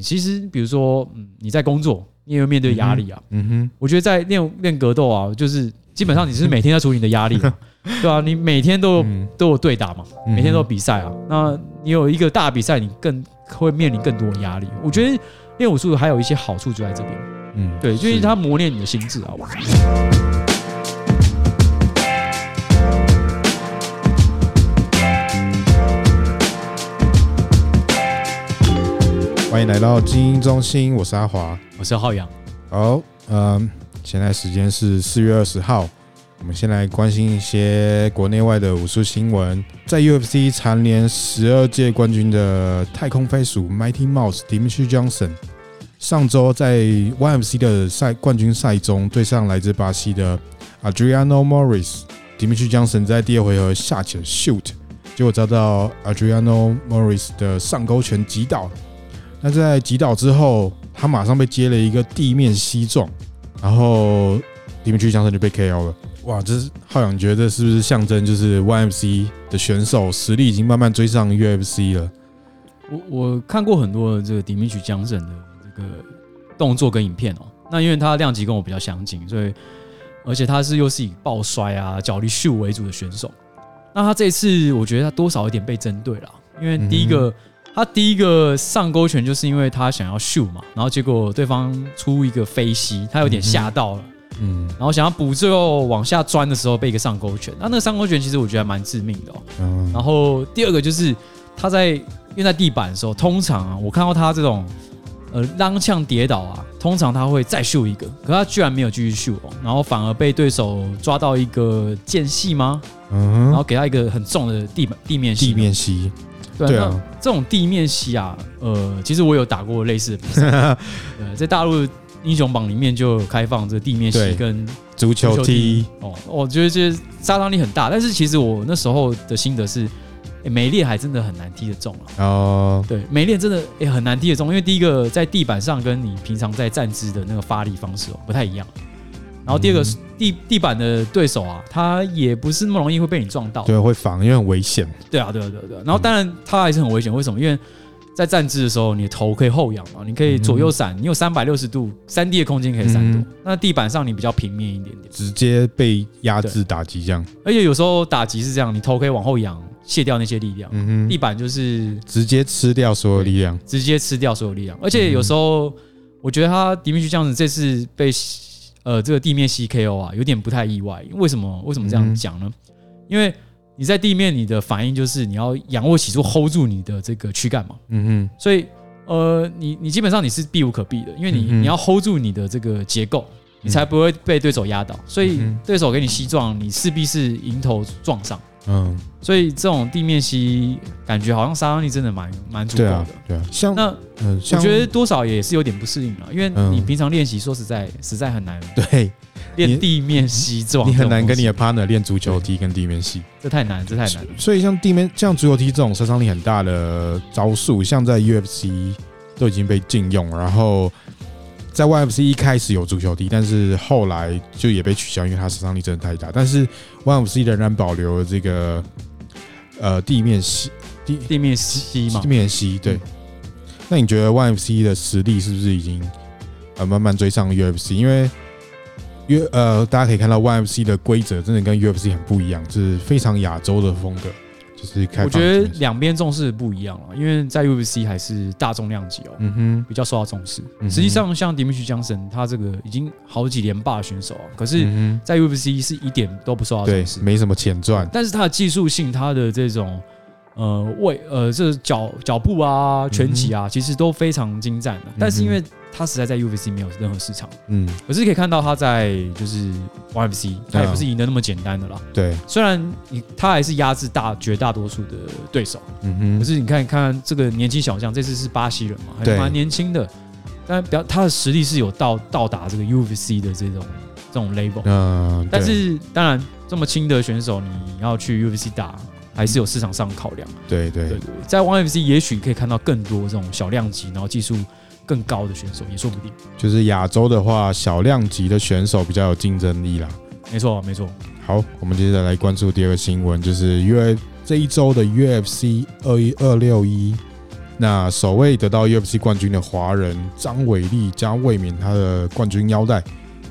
其实比如说，嗯，你在工作，你也会面对压力啊。嗯哼，我觉得在练练格斗啊，就是基本上你是每天在处理你的压力，对啊，你每天都有都有对打嘛，每天都有比赛啊。那你有一个大比赛，你更会面临更多的压力。我觉得练武术还有一些好处就在这边，嗯，对，就是它磨练你的心智啊。欢迎来到精英中心，我是阿华，我是浩洋。好，嗯，现在时间是四月二十号，我们先来关心一些国内外的武术新闻。在 UFC 蝉联十二届冠军的太空飞鼠 Mighty Mouse Demetrious Johnson，上周在 YMC 的赛冠军赛中对上来自巴西的 Adriano Morris。Demetrious Johnson 在第二回合下起了 shoot，结果遭到 Adriano Morris 的上勾拳击倒。那在击倒之后，他马上被接了一个地面膝撞，然后 Demetrious Johnson 就被 KO 了。哇，这是浩洋，觉得这是不是象征就是 YMC 的选手实力已经慢慢追上 UFC 了？我我看过很多的这个 Demetrious Johnson 的这个动作跟影片哦。那因为他量级跟我比较相近，所以而且他是又是以抱摔啊、脚力秀为主的选手。那他这一次，我觉得他多少有点被针对了，因为第一个。他第一个上勾拳就是因为他想要秀嘛，然后结果对方出一个飞膝，他有点吓到了，嗯，然后想要补最后往下钻的时候被一个上勾拳，那那个上勾拳其实我觉得还蛮致命的哦。嗯，然后第二个就是他在因为在地板的时候，通常啊我看到他这种呃踉跄跌倒啊，通常他会再秀一个，可他居然没有继续秀哦，然后反而被对手抓到一个间隙吗？嗯，然后给他一个很重的地板地面地面膝。对啊，这种地面戏啊，呃，其实我有打过类似的比赛。呃，在大陆英雄榜里面就有开放这个地面戏跟足球踢。哦，我觉得这杀伤力很大，但是其实我那时候的心得是，没练还真的很难踢得中啊。哦，对，没练真的也很难踢得中，因为第一个在地板上跟你平常在站姿的那个发力方式哦不太一样。然后第二个是地地板的对手啊，他也不是那么容易会被你撞到，对，会防，因为很危险。对啊，对啊，对啊，对啊。然后当然他还是很危险，为什么？因为在站姿的时候，你的头可以后仰嘛，你可以左右闪，你有三百六十度三 D 的空间可以闪躲。嗯、那地板上你比较平面一点点，直接被压制打击这样。而且有时候打击是这样，你头可以往后仰，卸掉那些力量。嗯哼，地板就是直接吃掉所有力量，直接吃掉所有力量。而且有时候我觉得他迪米区这样子，这次被。呃，这个地面 CKO 啊，有点不太意外。为什么？为什么这样讲呢？因为你在地面，你的反应就是你要仰卧起坐 hold 住你的这个躯干嘛。嗯嗯。所以，呃，你你基本上你是避无可避的，因为你你要 hold 住你的这个结构，你才不会被对手压倒。所以，对手给你膝撞，你势必是迎头撞上。嗯，所以这种地面膝感觉好像杀伤力真的蛮蛮足够的。对啊，对啊。像那，嗯，我觉得多少也是有点不适应了，因为你平常练习，说实在，实在很难。对，练地面膝这种，你很难跟你的 partner 练足球踢跟地面膝，这太难，这太难。所以像地面像足球踢这种杀伤力很大的招数，像在 UFC 都已经被禁用，然后。在 YFC 一开始有足球踢，但是后来就也被取消，因为它杀伤力真的太大。但是 YFC 仍然保留了这个呃地面膝地地面膝嘛，地面膝对。那你觉得 YFC 的实力是不是已经呃慢慢追上 UFC？因为约呃大家可以看到 YFC 的规则真的跟 UFC 很不一样，就是非常亚洲的风格。就是我觉得两边重视不一样了，因为在 UFC 还是大重量级哦，嗯哼，比较受到重视。实际上，像 Demetrious Johnson 他这个已经好几连霸选手啊，可是，在 UFC 是一点都不受到重视，没什么钱赚。但是他的技术性，他的这种。呃，位呃，这脚脚步啊，拳击啊，其实都非常精湛的。但是因为他实在在 UFC 没有任何市场，嗯，可是可以看到他在就是 YFC，他也不是赢得那么简单的啦。对，虽然你他还是压制大绝大多数的对手，嗯哼，可是你看看这个年轻小将，这次是巴西人嘛，还蛮年轻的，但表他的实力是有到到达这个 UFC 的这种这种 level，嗯，但是当然这么轻的选手，你要去 UFC 打。还是有市场上的考量，对对。对，在 YFC 也许可以看到更多这种小量级，然后技术更高的选手也说不定。就是亚洲的话，小量级的选手比较有竞争力啦。没错，没错。好，我们接着来关注第二个新闻，就是 U 这一周的 UFC 二一二六一那首位得到 UFC 冠军的华人张伟丽将卫冕他的冠军腰带，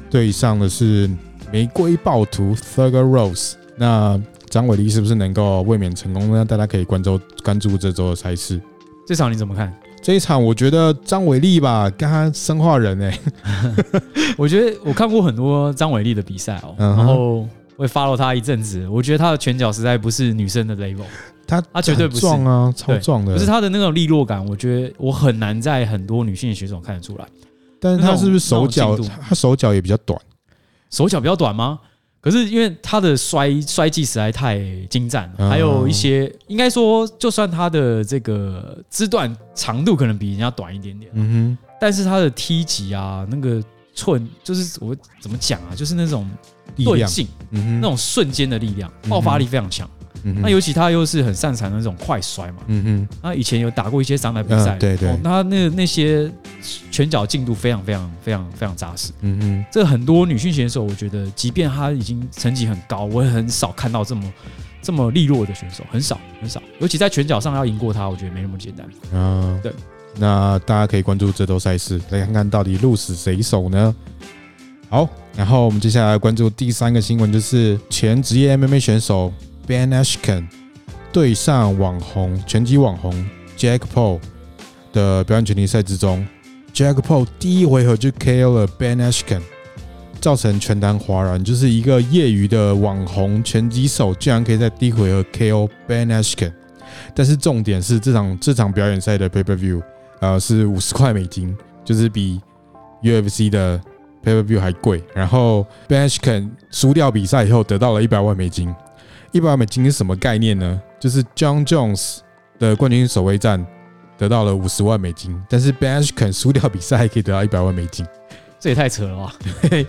对上的是玫瑰暴徒 Thugger Rose。那张伟丽是不是能够卫冕成功呢？大家可以关注关注这周的赛事。这场你怎么看？这一场我觉得张伟丽吧，跟他生化人哎、欸。我觉得我看过很多张伟丽的比赛哦，然后会 follow 他一阵子。我觉得他的拳脚实在不是女生的 level。他他绝对不是壮啊，超壮的。不是他的那种利落感，我觉得我很难在很多女性的选手看得出来。但是他是不是手脚？他手脚也比较短，手脚比较短吗？可是因为他的摔摔技实在太精湛了，还有一些应该说，就算他的这个肢段长度可能比人家短一点点，嗯哼，但是他的踢级啊，那个寸就是我怎么讲啊，就是那种钝性，嗯，那种瞬间的力量，爆发力非常强。那尤其他又是很擅长那种快摔嘛，嗯哼，那以前有打过一些商台比赛，对对，那那那些拳脚进度非常非常非常非常扎实，嗯哼，这很多女性选手，我觉得即便她已经成绩很高，我也很少看到这么这么利落的选手，很少很少，尤其在拳脚上要赢过她，我觉得没那么简单。嗯，对，那大家可以关注这周赛事，来看看到底鹿死谁手呢？好，然后我们接下来关注第三个新闻，就是前职业 MMA 选手。Ben Askren 对上网红拳击网红 Jake Paul 的表演拳击赛之中，Jake Paul 第一回合就 KO 了 Ben Askren，造成全坛哗然。就是一个业余的网红拳击手，竟然可以在第一回合 KO Ben Askren。但是重点是这场这场表演赛的 Pay Per View，呃，是五十块美金，就是比 UFC 的 Pay Per View 还贵。然后 Ben Askren 输掉比赛以后，得到了一百万美金。一百万美金是什么概念呢？就是 John Jones 的冠军守卫战得到了五十万美金，但是 Ben Askren 输掉比赛还可以得到一百万美金，这也太扯了吧？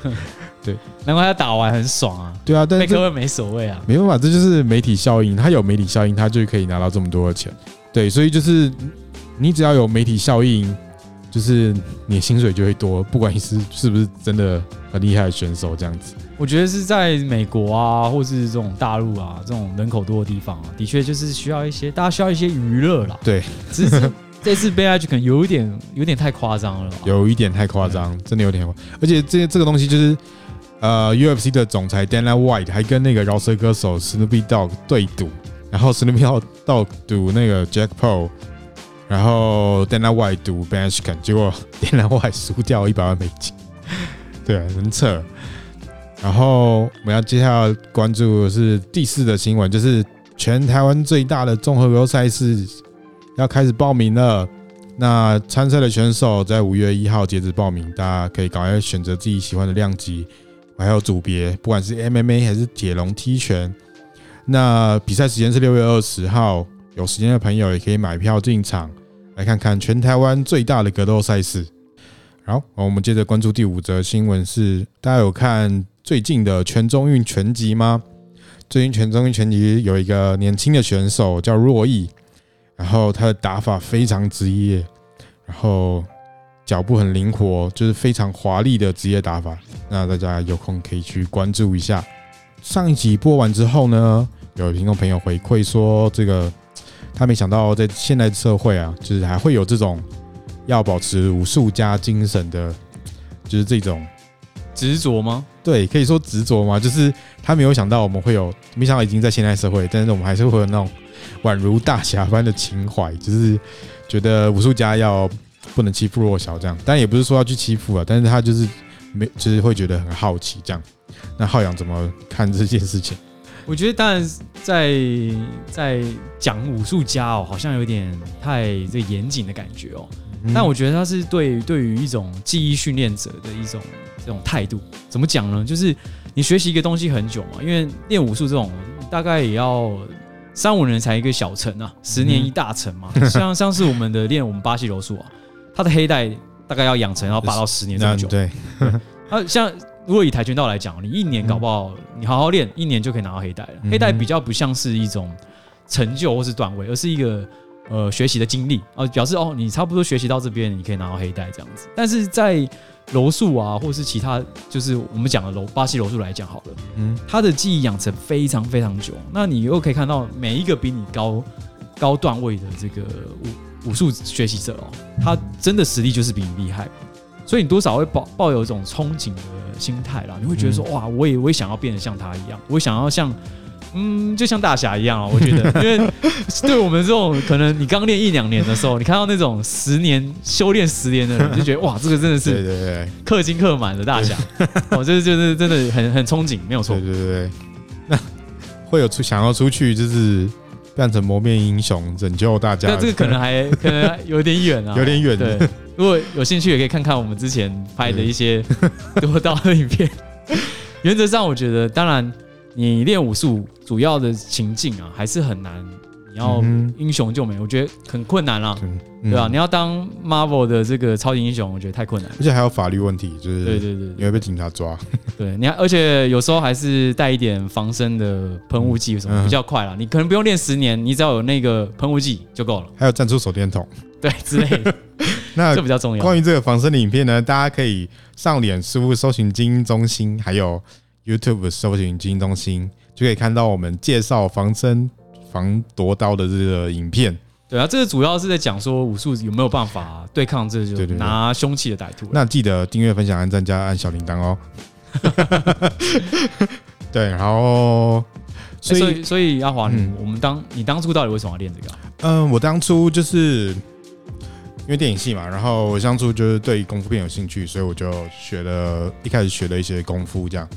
对，难怪他打完很爽啊。对啊，但是贝克汉没所谓啊，没办法，这就是媒体效应。他有媒体效应，他就可以拿到这么多的钱。对，所以就是你只要有媒体效应，就是你的薪水就会多，不管你是是不是真的很厉害的选手，这样子。我觉得是在美国啊，或是这种大陆啊，这种人口多的地方啊，的确就是需要一些，大家需要一些娱乐啦。对，只是 这次 Askren 可能有一点，有点太夸张了。有一点太夸张，真的有点。而且这这个东西就是，呃，UFC 的总裁 Dana White 还跟那个饶舌歌手 Snoop Dogg 对赌，然后 Snoop Dogg 赌那个 Paul，然后 Dana White 赌 Askren，结果 Dana White 输掉一百万美金。对，很扯。然后我们要接下来关注的是第四的新闻，就是全台湾最大的综合格斗赛事要开始报名了。那参赛的选手在五月一号截止报名，大家可以赶快选择自己喜欢的量级，还有组别，不管是 MMA 还是铁笼踢拳。那比赛时间是六月二十号，有时间的朋友也可以买票进场来看看全台湾最大的格斗赛事。好，我们接着关注第五则新闻，是大家有看？最近的全中运全集吗？最近全中运全集有一个年轻的选手叫珞亦，然后他的打法非常职业，然后脚步很灵活，就是非常华丽的职业打法。那大家有空可以去关注一下。上一集播完之后呢，有听众朋友回馈说，这个他没想到在现代社会啊，就是还会有这种要保持武术家精神的，就是这种。执着吗？对，可以说执着吗？就是他没有想到我们会有，没想到已经在现代社会，但是我们还是会有那种宛如大侠般的情怀，就是觉得武术家要不能欺负弱小这样。但也不是说要去欺负啊，但是他就是没，就是会觉得很好奇这样。那浩洋怎么看这件事情？我觉得当然在在讲武术家哦，好像有点太这严谨的感觉哦。但我觉得他是对对于一种记忆训练者的一种这种态度，怎么讲呢？就是你学习一个东西很久嘛，因为练武术这种大概也要三五年才一个小成啊，十年一大成嘛。像像是我们的练我们巴西柔术啊，他的黑带大概要养成要八到十年这么久。对，啊，像如果以跆拳道来讲，你一年搞不好你好好练，一年就可以拿到黑带了。黑带比较不像是一种成就或是段位，而是一个。呃，学习的经历啊，表示哦，你差不多学习到这边，你可以拿到黑带这样子。但是在柔术啊，或是其他，就是我们讲的柔巴西柔术来讲好了，嗯，他的技艺养成非常非常久。那你又可以看到每一个比你高高段位的这个武武术学习者哦，他真的实力就是比你厉害，所以你多少会抱抱有一种憧憬的心态啦。你会觉得说，哇，我也我也想要变得像他一样，我也想要像。嗯，就像大侠一样啊，我觉得，因为对我们这种可能你刚练一两年的时候，你看到那种十年修炼十年的人，就觉得哇，这个真的是 对对对，氪金氪满的大侠，哦，这就是真的很很憧憬，没有错，对对对。那会有出想要出去，就是变成蒙面英雄拯救大家，那这个可能还可能有点远啊，有点远。对，如果有兴趣，也可以看看我们之前拍的一些多 刀的影片。原则上，我觉得当然。你练武术主要的情境啊，还是很难。你要英雄救美，我觉得很困难了，对吧？你要当 Marvel 的这个超级英雄，我觉得太困难。而且还有法律问题，就是对对对，你会被警察抓。对，你还而且有时候还是带一点防身的喷雾剂什么比较快啦。你可能不用练十年，你只要有那个喷雾剂就够了。还有战术手电筒，对之类的。那这比较重要。关于这个防身的影片呢，大家可以上脸书搜寻精英中心，还有。YouTube 搜寻精英中心，就可以看到我们介绍防身防夺刀的这个影片。对啊，这个主要是在讲说武术有没有办法对抗这就拿凶器的歹徒。那记得订阅、分享、按赞加按小铃铛哦。对，然后所以、欸、所以，阿华，嗯、我们当你当初到底为什么要练这个？嗯，我当初就是因为电影系嘛，然后我当初就是对功夫片有兴趣，所以我就学了一开始学了一些功夫这样。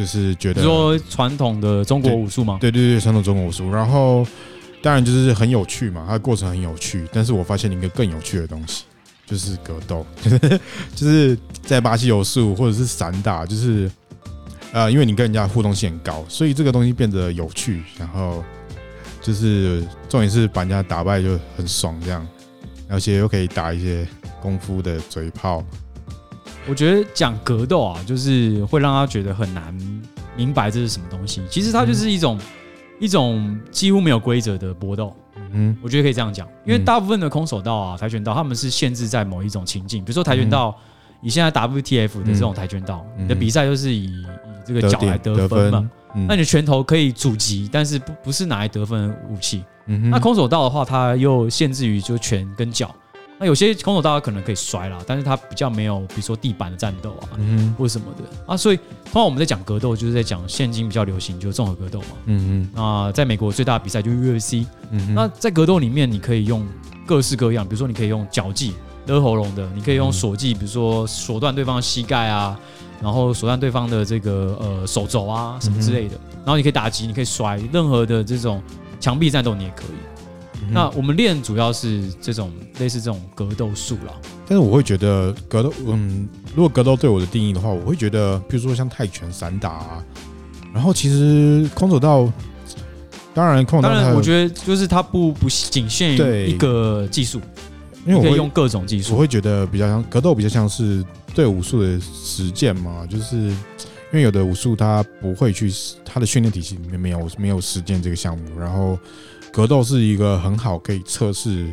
就是觉得说传统的中国武术吗？对对对，传统中国武术。然后当然就是很有趣嘛，它的过程很有趣。但是我发现了一个更有趣的东西，就是格斗，就是在巴西柔术或者是散打，就是呃，因为你跟人家互动性很高，所以这个东西变得有趣。然后就是重点是把人家打败就很爽，这样，而且又可以打一些功夫的嘴炮。我觉得讲格斗啊，就是会让他觉得很难明白这是什么东西。其实它就是一种、嗯、一种几乎没有规则的搏斗。嗯，我觉得可以这样讲，因为大部分的空手道啊、跆拳道，他们是限制在某一种情境，比如说跆拳道，以现在 WTF 的这种跆拳道，你的比赛就是以以这个脚来得分嘛。那你的拳头可以阻击，但是不不是拿来得分的武器。那空手道的话，它又限制于就拳跟脚。那有些空手道可能可以摔啦，但是它比较没有，比如说地板的战斗啊，嗯，或者什么的。啊，所以通常我们在讲格斗，就是在讲现今比较流行就是综合格斗嘛，嗯嗯，那在美国最大的比赛就是 UFC，嗯，那在格斗里面你可以用各式各样，比如说你可以用脚技勒喉咙的，你可以用锁技，比如说锁断对方的膝盖啊，然后锁断对方的这个呃手肘啊什么之类的，然后你可以打击，你可以摔，任何的这种墙壁战斗你也可以。那我们练主要是这种类似这种格斗术啦，但是我会觉得格斗，嗯，如果格斗对我的定义的话，我会觉得，比如说像泰拳、散打啊，然后其实空手道，当然空手道，当然我觉得就是它不不仅限于一个技术，因为我会用各种技术，我会觉得比较像格斗，比较像是对武术的实践嘛，就是因为有的武术它不会去，它的训练体系里面没有没有实践这个项目，然后。格斗是一个很好可以测试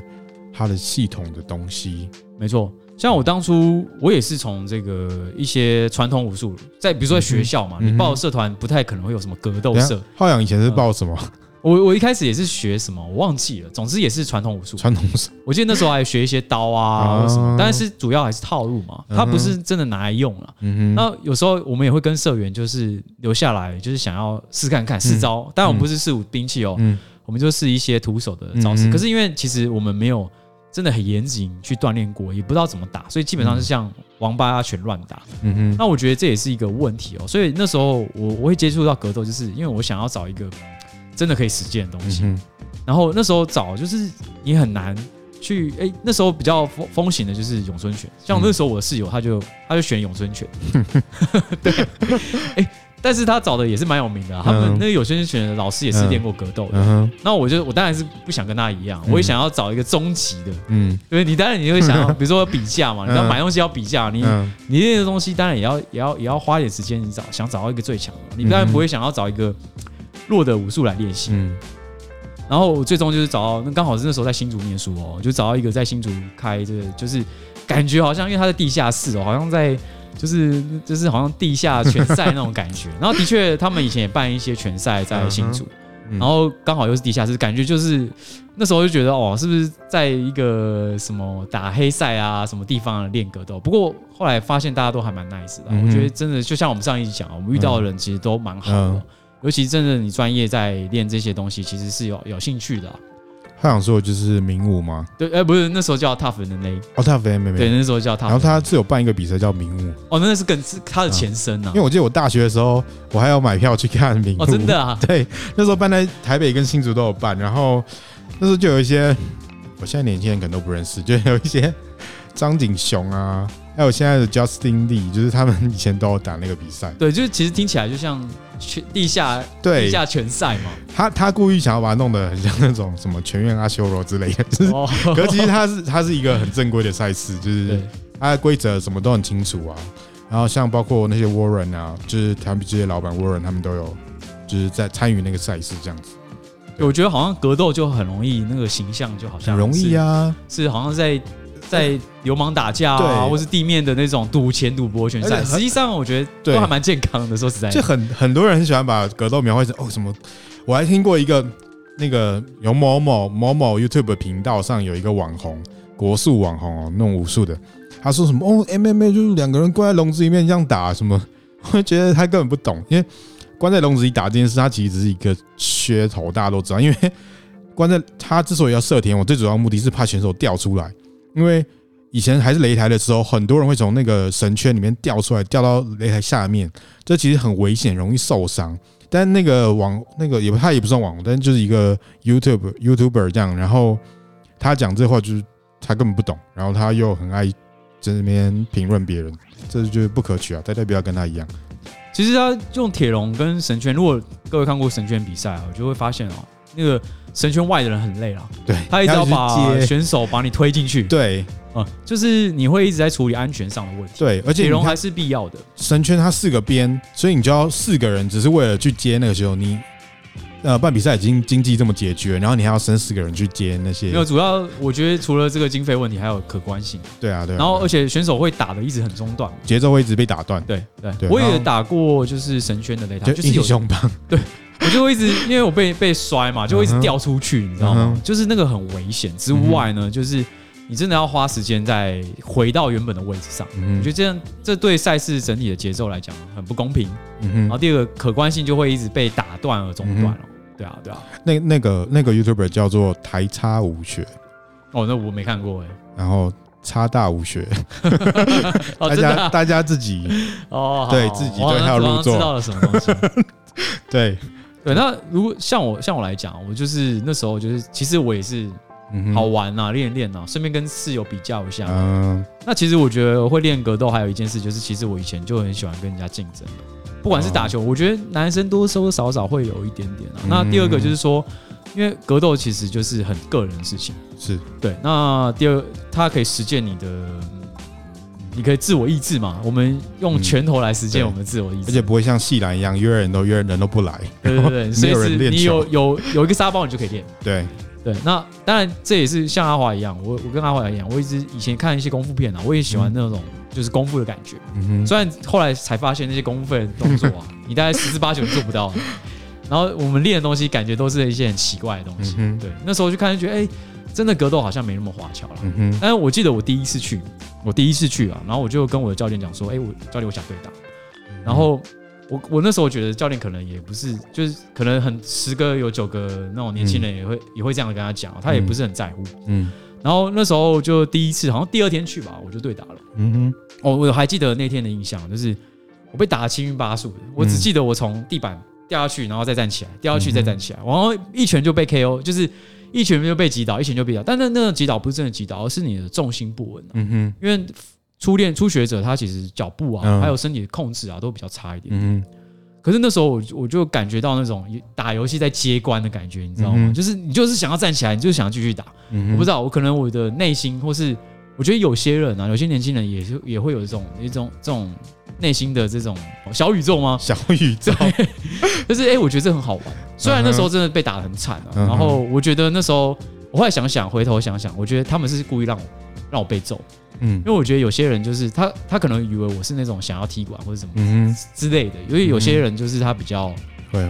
它的系统的东西，没错。像我当初，我也是从这个一些传统武术，在比如说在学校嘛，你报社团不太可能会有什么格斗社。浩洋以前是报什么？我我一开始也是学什么，我忘记了。总之也是传统武术。传统武术，我记得那时候还学一些刀啊什么，但是主要还是套路嘛，它不是真的拿来用了。那有时候我们也会跟社员就是留下来，就是想要试看看试招，但我们不是试武兵器哦。我们就试一些徒手的招式，可是因为其实我们没有真的很严谨去锻炼过，也不知道怎么打，所以基本上是像王八拳乱打。嗯哼，那我觉得这也是一个问题哦。所以那时候我我会接触到格斗，就是因为我想要找一个真的可以实践的东西。然后那时候找就是你很难去哎，那时候比较风风行的就是咏春拳，像那时候我的室友他就他就选咏春拳。对，哎。但是他找的也是蛮有名的，啊，他们那个有些拳的老师也是练过格斗的。那我就我当然是不想跟他一样，我也想要找一个终极的。嗯，因为你当然你会想要，比如说比价嘛，你要买东西要比价，你你练的东西当然也要也要也要花点时间，你找想找到一个最强的，你当然不会想要找一个弱的武术来练习。嗯然后我最终就是找到，那刚好是那时候在新竹念书哦，就找到一个在新竹开这个，就是感觉好像因为他在地下室哦，好像在。就是就是好像地下拳 赛那种感觉，然后的确他们以前也办一些拳赛在新竹，然后刚好又是地下室，感觉就是那时候就觉得哦，是不是在一个什么打黑赛啊什么地方练格斗？不过后来发现大家都还蛮 nice 的，我觉得真的就像我们上一集讲，我们遇到的人其实都蛮好的，尤其真的你专业在练这些东西，其实是有有兴趣的。他想说的就是名武吗？对，哎，不是，那时候叫 Tough MMA。哦，Tough MMA。对，那时候叫 Tough。然后他是有办一个比赛叫名武。哦，那是更是他的前身啊。因为我记得我大学的时候，我还要买票去看名武。哦，真的啊？对，那时候办在台北跟新竹都有办，然后那时候就有一些，我现在年轻人可能都不认识，就有一些张景雄啊。还有现在的 Justin Lee，就是他们以前都有打那个比赛。对，就是其实听起来就像全地下对地下拳赛嘛。他他故意想要把它弄得很像那种什么全院阿修罗之类的，就是，哦、可是其实它是它是一个很正规的赛事，就是它的规则什么都很清楚啊。然后像包括那些 Warren 啊，就是他们这些老板 Warren 他们都有就是在参与那个赛事这样子。我觉得好像格斗就很容易那个形象就好像很容易啊，是好像在。在流氓打架啊，或是地面的那种赌钱赌博拳赛，实际上我觉得都还蛮健康的。说实在，就很很多人很喜欢把格斗描绘成哦什么。我还听过一个那个有某某某某 YouTube 频道上有一个网红，国术网红哦，弄武术的，他说什么哦 MMA 就是两个人关在笼子里面这样打什么，我觉得他根本不懂，因为关在笼子里打这件事，他其实只是一个噱头，大家都知道。因为关在他之所以要设田，我最主要目的是怕选手掉出来。因为以前还是擂台的时候，很多人会从那个绳圈里面掉出来，掉到擂台下面，这其实很危险，容易受伤。但那个网那个也不，他也不算网红，但就是一个 YouTube YouTuber 这样。然后他讲这话就是他根本不懂，然后他又很爱在那边评论别人，这就是不可取啊！大家不要跟他一样。其实他用铁笼跟绳圈，如果各位看过绳圈比赛啊，就会发现哦，那个。绳圈外的人很累了，对，他一直要把选手把你推进去，对，嗯，就是你会一直在处理安全上的问题，对，而且铁笼还是必要的。神圈它四个边，所以你就要四个人，只是为了去接那个时候，你呃办比赛已经经济这么拮据，然后你还要升四个人去接那些，没有，主要我觉得除了这个经费问题，还有可观性，对啊，对，然后而且选手会打的一直很中断，节奏会一直被打断，对对，我也打过就是神圈的擂台，就是英雄棒，对。我就会一直，因为我被被摔嘛，就会一直掉出去，你知道吗？就是那个很危险之外呢，就是你真的要花时间再回到原本的位置上。我觉得这样，这对赛事整体的节奏来讲很不公平。然后第二个可观性就会一直被打断而中断了。对啊，对啊。那那个那个 YouTuber 叫做台差无学。哦，那我没看过哎。然后差大无学。大家大家自己哦，对自己对号入座。知道了什么东西？对。对，那如果像我像我来讲，我就是那时候就是，其实我也是好玩啊，练练啊，顺便跟室友比较一下。嗯，那其实我觉得会练格斗还有一件事，就是其实我以前就很喜欢跟人家竞争，不管是打球，我觉得男生多多少少会有一点点啊。那第二个就是说，因为格斗其实就是很个人的事情，是对。那第二，它可以实践你的。你可以自我意志嘛？我们用拳头来实践我们自我意志，而且不会像系篮一样约人都约人都不来。对对对，没有人练。你有有有一个沙包，你就可以练。对对，那当然这也是像阿华一样，我我跟阿华一样，我一直以前看一些功夫片啊，我也喜欢那种就是功夫的感觉。嗯，虽然后来才发现那些功夫的动作啊，你大概十之八九做不到。然后我们练的东西，感觉都是一些很奇怪的东西。对，那时候就看就觉得，哎。真的格斗好像没那么花俏了，嗯哼。但是我记得我第一次去，我第一次去啊，然后我就跟我的教练讲说，哎，我教练我想对打。然后我我那时候觉得教练可能也不是，就是可能很十个有九个那种年轻人也会也会这样跟他讲，他也不是很在乎，嗯。然后那时候就第一次，好像第二天去吧，我就对打了，嗯哼。哦，我还记得那天的印象，就是我被打的七晕八素的，我只记得我从地板掉下去，然后再站起来，掉下去再站起来，然后一拳就被 KO，就是。一拳就被击倒，一拳就被击倒，但是那个击倒不是真的击倒，而是你的重心不稳、啊。嗯哼，因为初练初学者他其实脚步啊，嗯、还有身体的控制啊，都比较差一点，点。嗯哼，可是那时候我我就感觉到那种打游戏在接关的感觉，你知道吗？嗯、就是你就是想要站起来，你就是想要继续打。嗯，我不知道，我可能我的内心，或是我觉得有些人啊，有些年轻人也是也会有这种一种这种内心的这种小宇宙吗？小宇宙，就是哎、欸，我觉得这很好玩。虽然那时候真的被打得很惨啊，然后我觉得那时候，我后来想想，回头想想，我觉得他们是故意让我让我被揍，嗯，因为我觉得有些人就是他他可能以为我是那种想要踢馆或者什么之类的，因为有些人就是他比较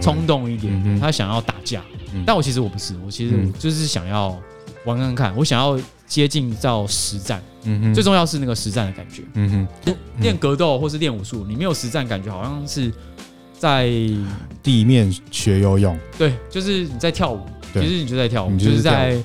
冲动一点点，他想要打架，嗯、但我其实我不是，我其实我就是想要玩看看，我想要接近到实战。嗯哼，最重要是那个实战的感觉。嗯哼，练格斗或是练武术，你没有实战感觉，好像是在地面学游泳。对，就是你在跳舞，其实你就在跳舞，就是在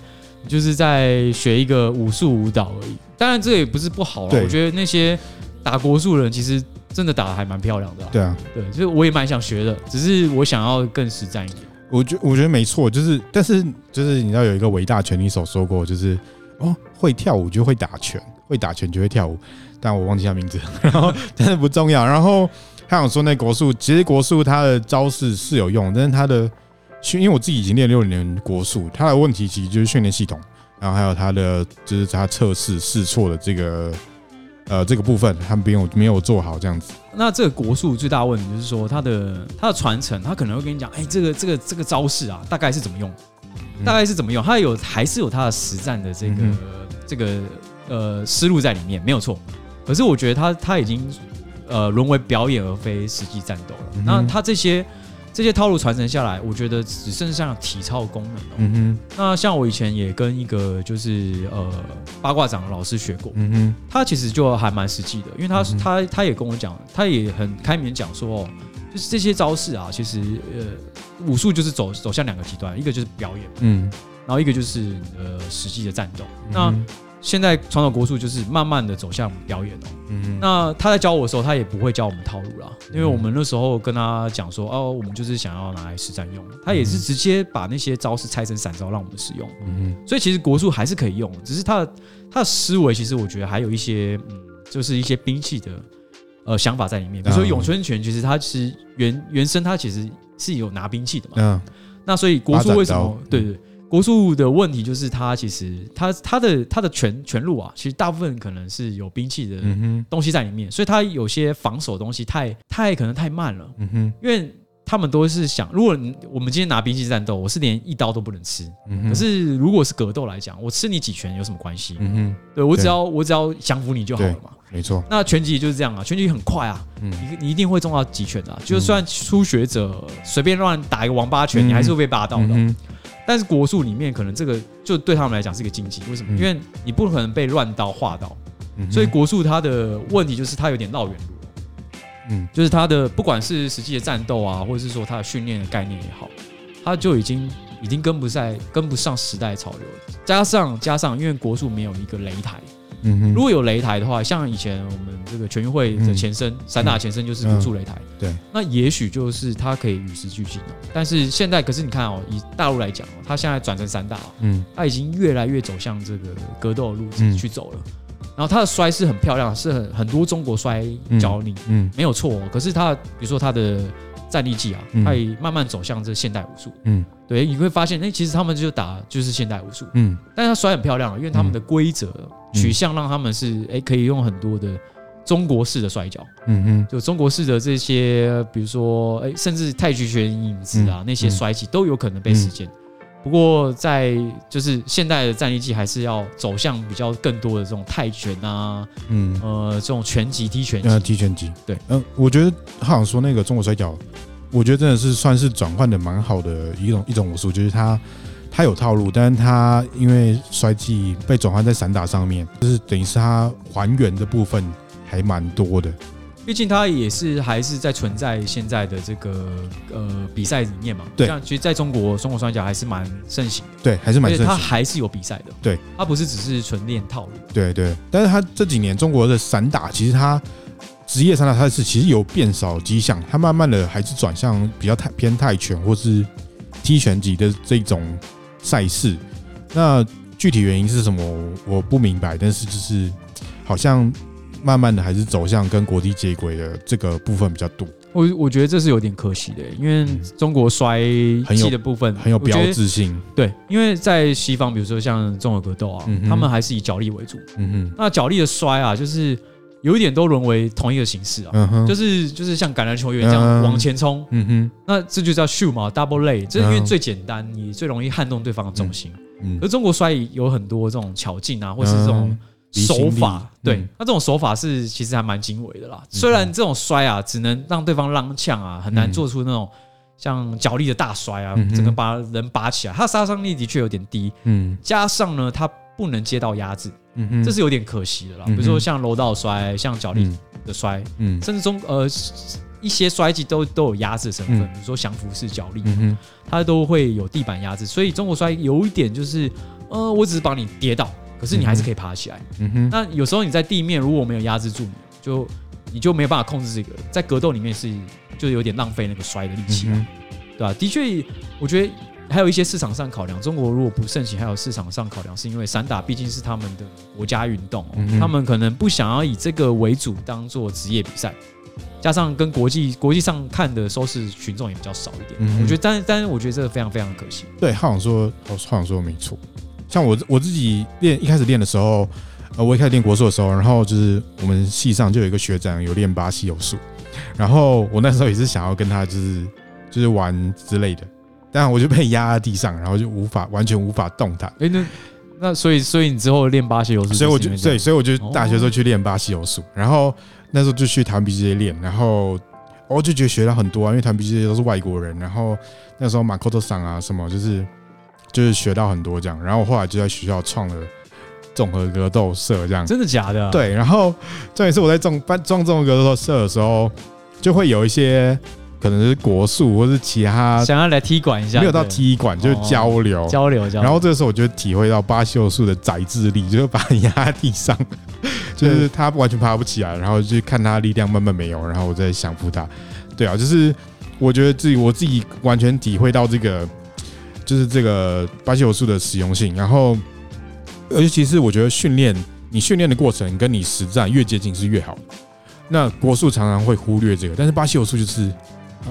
就是在学一个武术舞蹈而已。当然，这也不是不好了。我觉得那些打国术的人，其实真的打的还蛮漂亮的。对啊，对，就是我也蛮想学的，只是我想要更实战一点。我觉我觉得没错，就是但是就是你知道有一个伟大拳击手说过，就是哦，会跳舞就会打拳，会打拳就会跳舞，但我忘记他名字，然后但是不重要。然后他想说那国术，其实国术它的招式是有用，但是它的训，因为我自己已经练六年国术，它的问题其实就是训练系统。然后还有他的，就是他测试试错的这个，呃，这个部分他们没有没有做好这样子。那这个国术最大的问题就是说，他的他的传承，他可能会跟你讲，哎，这个这个这个招式啊，大概是怎么用，大概是怎么用，他有还是有他的实战的这个、嗯、这个呃思路在里面，没有错。可是我觉得他他已经呃沦为表演而非实际战斗了。嗯、那他这些。这些套路传承下来，我觉得只剩下体操功能了。嗯哼。那像我以前也跟一个就是呃八卦掌的老师学过。嗯哼。他其实就还蛮实际的，因为他、嗯、他他也跟我讲，他也很开明讲说，哦，就是这些招式啊，其实呃武术就是走走向两个极端，一个就是表演，嗯，然后一个就是呃实际的战斗。那现在传统国术就是慢慢的走向表演哦。嗯，那他在教我的时候，他也不会教我们套路啦，因为我们那时候跟他讲说，哦，我们就是想要拿来实战用。他也是直接把那些招式拆成散招让我们使用。嗯，所以其实国术还是可以用，只是他的他的思维其实我觉得还有一些，嗯，就是一些兵器的呃想法在里面。比如说咏春拳，其实它其实原原生它其实是有拿兵器的嘛。嗯，那所以国术为什么？对对。国术的问题就是，它其实它它的它的拳拳路啊，其实大部分可能是有兵器的东西在里面，所以它有些防守东西太太可能太慢了。嗯哼，因为他们都是想，如果我们今天拿兵器战斗，我是连一刀都不能吃。嗯，可是如果是格斗来讲，我吃你几拳有什么关系？对我只要我只要降服你就好了嘛。没错。那拳击就是这样啊，拳击很快啊，你你一定会中到几拳的，啊，就算初学者随便乱打一个王八拳，你还是会被霸到的。但是国术里面可能这个就对他们来讲是一个禁忌，为什么？因为你不可能被乱刀划到，所以国术它的问题就是它有点绕远路，嗯，就是他的不管是实际的战斗啊，或者是说他的训练的概念也好，他就已经已经跟不上跟不上时代潮流了。加上加上，因为国术没有一个擂台。嗯哼，如果有擂台的话，像以前我们这个全运会的前身，散打前身就是国术擂台。对，那也许就是它可以与时俱进。但是现在，可是你看哦，以大陆来讲哦，它现在转成散打，嗯，它已经越来越走向这个格斗的路子去走了。然后他的摔是很漂亮，是很很多中国摔教你，嗯，没有错。可是他，比如说他的战力技啊，他也慢慢走向这现代武术，嗯，对，你会发现，哎，其实他们就打就是现代武术，嗯，但是他摔很漂亮，因为他们的规则。取向让他们是哎、欸，可以用很多的中国式的摔跤，嗯嗯，就中国式的这些，比如说哎、欸，甚至太极拳影子啊，那些摔技都有可能被实践。不过在就是现代的战力技还是要走向比较更多的这种泰拳啊，嗯呃，这种拳击踢拳击，踢拳击，对，嗯，我觉得他好像说那个中国摔跤，我觉得真的是算是转换的蛮好的一种一种武术，就是他。他有套路，但是他因为摔技被转换在散打上面，就是等于是他还原的部分还蛮多的。毕竟他也是还是在存在现在的这个呃比赛里面嘛。对，像其实在中国，中国摔跤还是蛮盛行的。对，还是蛮盛行。他还是有比赛的。对，他不是只是纯练套路。对对，但是他这几年中国的散打，其实他职业散打他是其实有变少迹象，他慢慢的还是转向比较泰偏泰拳或是踢拳击的这种。赛事，那具体原因是什么？我不明白。但是就是好像慢慢的还是走向跟国际接轨的这个部分比较多。我我觉得这是有点可惜的，因为中国摔技的部分很有标志性。对，因为在西方，比如说像综合格斗啊，他们还是以脚力为主。嗯哼，那脚力的摔啊，就是。有一点都沦为同一个形式啊，就是就是像橄榄球员这样往前冲，嗯哼，那这就叫 shoot 嘛，double lay，这是因为最简单，你最容易撼动对方的重心。嗯，而中国摔有很多这种巧劲啊，或是这种手法，对，那这种手法是其实还蛮精微的啦。虽然这种摔啊，只能让对方踉跄啊，很难做出那种像脚力的大摔啊，整个把人拔起来，他杀伤力的确有点低，嗯。加上呢，他不能接到压制，嗯嗯，这是有点可惜的啦。比如说像柔道摔，像脚力的摔，嗯。甚至中呃一些摔技都都有压制成分，嗯。比如说降服式脚力，嗯哼。它都会有地板压制，所以中国摔有一点就是，呃，我只是把你跌倒，可是你还是可以爬起来。嗯哼，那有时候你在地面如果没有压制住你，就你就没有办法控制这个，在格斗里面是就有点浪费那个摔的力气啊，嗯对吧、的确，我觉得还有一些市场上考量，中国如果不盛行，还有市场上考量，是因为散打毕竟是他们的国家运动、哦嗯他们可能不想要以这个为主当做职业比赛，加上跟国际国际上看的收视群众也比较少一点，嗯我觉得，但但是我觉得这个非常非常可惜。对，浩想说，浩想说的没错。像我我自己练一开始练的时候，呃，我一开始练国术的时候，然后就是我们系上就有一个学长有练巴西柔术，然后我那时候也是想要跟他就是就是玩之类的，但我就被压在地上，然后就无法完全无法动弹。哎、那那所以所以你之后练巴西柔术，所以我就对，所以我就大学时候哦去练巴西柔术，然后那时候就去台湾 BJJ 练，然后我就觉得学到很多啊，因为台湾 BJJ 都是外国人，然后那时候马科多桑啊什么，就是就是学到很多这样，然后我后来就在学校创了综合格斗社这样，真的假的、啊？，对，然后重点是我在综办创综合格斗社的时候，就会有一些可能是国术或是其他想要来踢馆一下，没有到踢馆，就是交流。交流交流，然后这个时候我就体会到巴西柔术的宰制力，就是把你压在地上，就是他完全爬不起来，然后就看他力量慢慢没有，然后我再降服他。对啊，就是我觉得自己我自己完全体会到这个，就是这个巴西柔术的实用性。然后，尤其是我觉得训练你训练的过程跟你实战越接近是越好。那国术常常会忽略这个，但是巴西柔术就是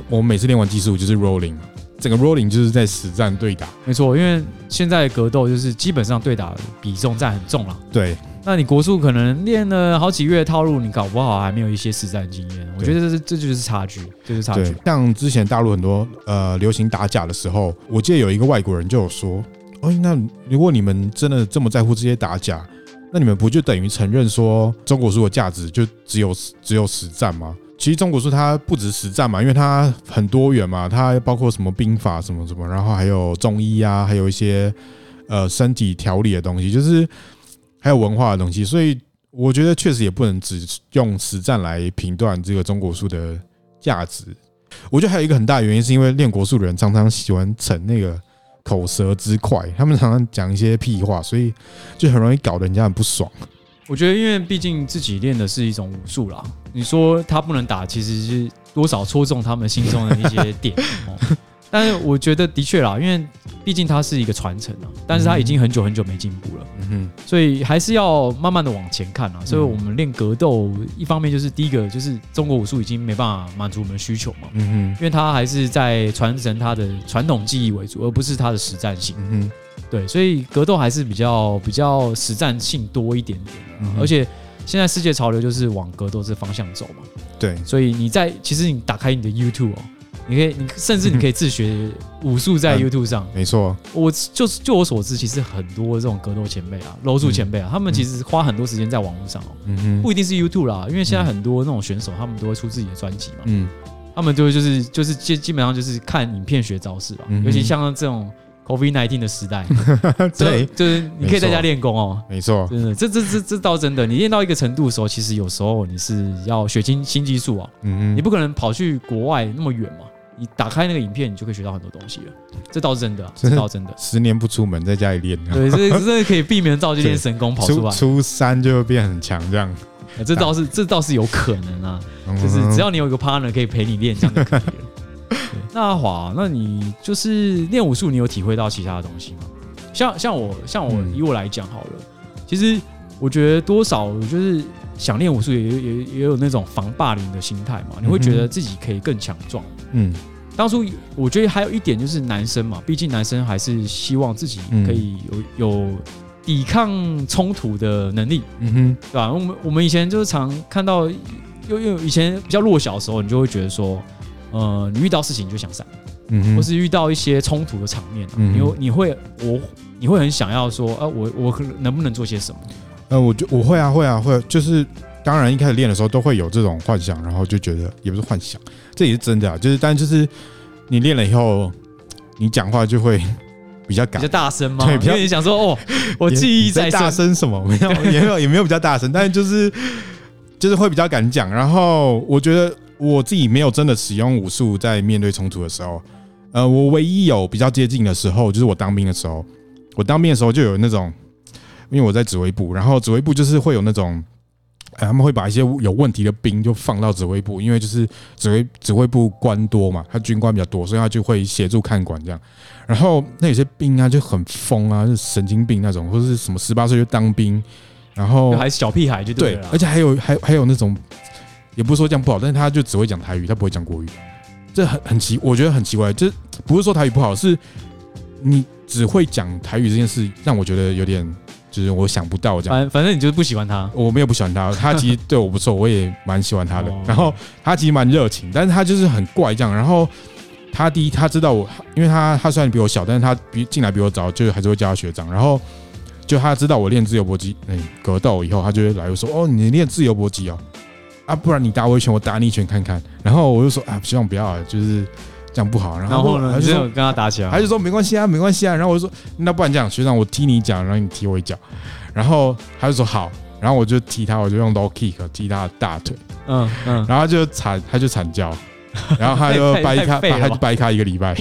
我们每次练完技术就是 rolling 嘛。整个 rolling 就是在实战对打，没错，因为现在的格斗就是基本上对打比重占很重了。对，那你国术可能练了好几月的套路，你搞不好还没有一些实战经验。我觉得这是这就是差距，这就是差距。像之前大陆很多呃流行打假的时候，我记得有一个外国人就有说：“哎，那如果你们真的这么在乎这些打假，那你们不就等于承认说中国术的价值就只有只有实战吗？”其实中国术它不止实战嘛，因为它很多元嘛，它包括什么兵法什么什么，然后还有中医啊，还有一些呃身体调理的东西，就是还有文化的东西，所以我觉得确实也不能只用实战来评断这个中国术的价值。我觉得还有一个很大的原因，是因为练国术的人常常喜欢逞那个口舌之快，他们常常讲一些屁话，所以就很容易搞得人家很不爽。我觉得，因为毕竟自己练的是一种武术啦，你说他不能打，其实是多少戳中他们心中的一些点。哦，但是我觉得的确啦，因为毕竟它是一个传承啊，但是它已经很久很久没进步了，嗯哼，所以还是要慢慢的往前看啊。所以我们练格斗，一方面就是第一个就是中国武术已经没办法满足我们的需求嘛，嗯哼，因为它还是在传承它的传统技艺为主，而不是它的实战性。嗯哼，对，所以格斗还是比较比较实战性多一点点而且现在世界潮流就是往格斗这方向走嘛，对，所以你在其实你打开你的 YouTube 哦，你可以你甚至你可以自学 武术在 YouTube 上。没错，我就是就我所知，其实很多这种格斗前辈啊、柔术前辈啊，他们其实花很多时间在网络上哦，嗯哼，不一定是 YouTube 啦，因为现在很多那种选手他们都会出自己的专辑嘛，嗯。他们就会就是就是基基本上就是看影片学招式吧，嗯尤其像这种 COVID nineteen 的时代。对，就是你可以在家练功哦，没错，真的，这这这这倒真的。你练到一个程度的时候，其实有时候你是要学新新技术啊，嗯哼，你不可能跑去国外那么远嘛。你打开那个影片，你就可以学到很多东西了，这倒是真的啊，这倒真的。十年不出门，在家里练，对，这这这可以避免造就练神功跑出初来，初三就会变很强，这样，这倒是这倒是有可能啊，就是只要你有一个 partner 可以陪你练，这样就可以了。对 那阿华，那你就是练武术，你有体会到其他的东西吗？像像我像我以我来讲好了，其实我觉得多少就是想练武术，也也也有那种防霸凌的心态嘛。你会觉得自己可以更强壮。嗯，当初我觉得还有一点就是男生嘛，毕竟男生还是希望自己可以有有抵抗冲突的能力，嗯哼，对吧？我们我们以前就是常看到，因为因为以前比较弱小的时候，你就会觉得说，呃，你遇到事情你就想闪。嗯，或是遇到一些冲突的场面、啊，嗯、你你会我你会很想要说，啊，我我能不能做些什么？呃，我就我会啊，会啊，会啊，就是当然一开始练的时候都会有这种幻想，然后就觉得也不是幻想，这也是真的啊，就是但就是你练了以后，你讲话就会 比较敢，比较大声吗？对，比较想说哦，我记忆在大声什么？没有，也没有，也没有比较大声，但是就是就是会比较敢讲。然后我觉得我自己没有真的使用武术在面对冲突的时候，呃，我唯一有比较接近的时候，就是我当兵的时候。我当兵的时候就有那种，因为我在指挥部，然后指挥部就是会有那种。哎，他们会把一些有问题的兵就放到指挥部，因为就是指挥指挥部官多嘛，他军官比较多，所以他就会协助看管这样。然后那有些兵啊就很疯啊，是神经病那种，或者是什么十八岁就当兵，然后还是小屁孩就对了。对，而且还有还还有那种，也不是说这样不好，但是他就只会讲台语，他不会讲国语，这很很奇，我觉得很奇怪。这不是说台语不好，是你只会讲台语这件事让我觉得有点。就是我想不到这样，反反正你就是不喜欢他，我没有不喜欢他，他其实对我不错，我也蛮喜欢他的。然后他其实蛮热情，但是他就是很怪这样。然后他第一他知道我，因为他他虽然比我小，但是他比进来比我早，就还是会叫他学长。然后就他知道我练自由搏击，哎，格斗以后，他就会来我说：“哦，你练自由搏击哦，啊，不然你打我一拳，我打你一拳看看。”然后我就说：“啊，希望不要，就是。”这样不好，然后呢，他就跟他打起来，他就说没关系啊，没关系啊。然后我就说，那不然这样，学长我踢你一脚，然后你踢我一脚。然后他就说好，然后我就踢他，我就用 low kick 踢他的大腿，嗯嗯，然后他就惨，他就惨叫，然后他就 掰开，他就掰开一个礼拜，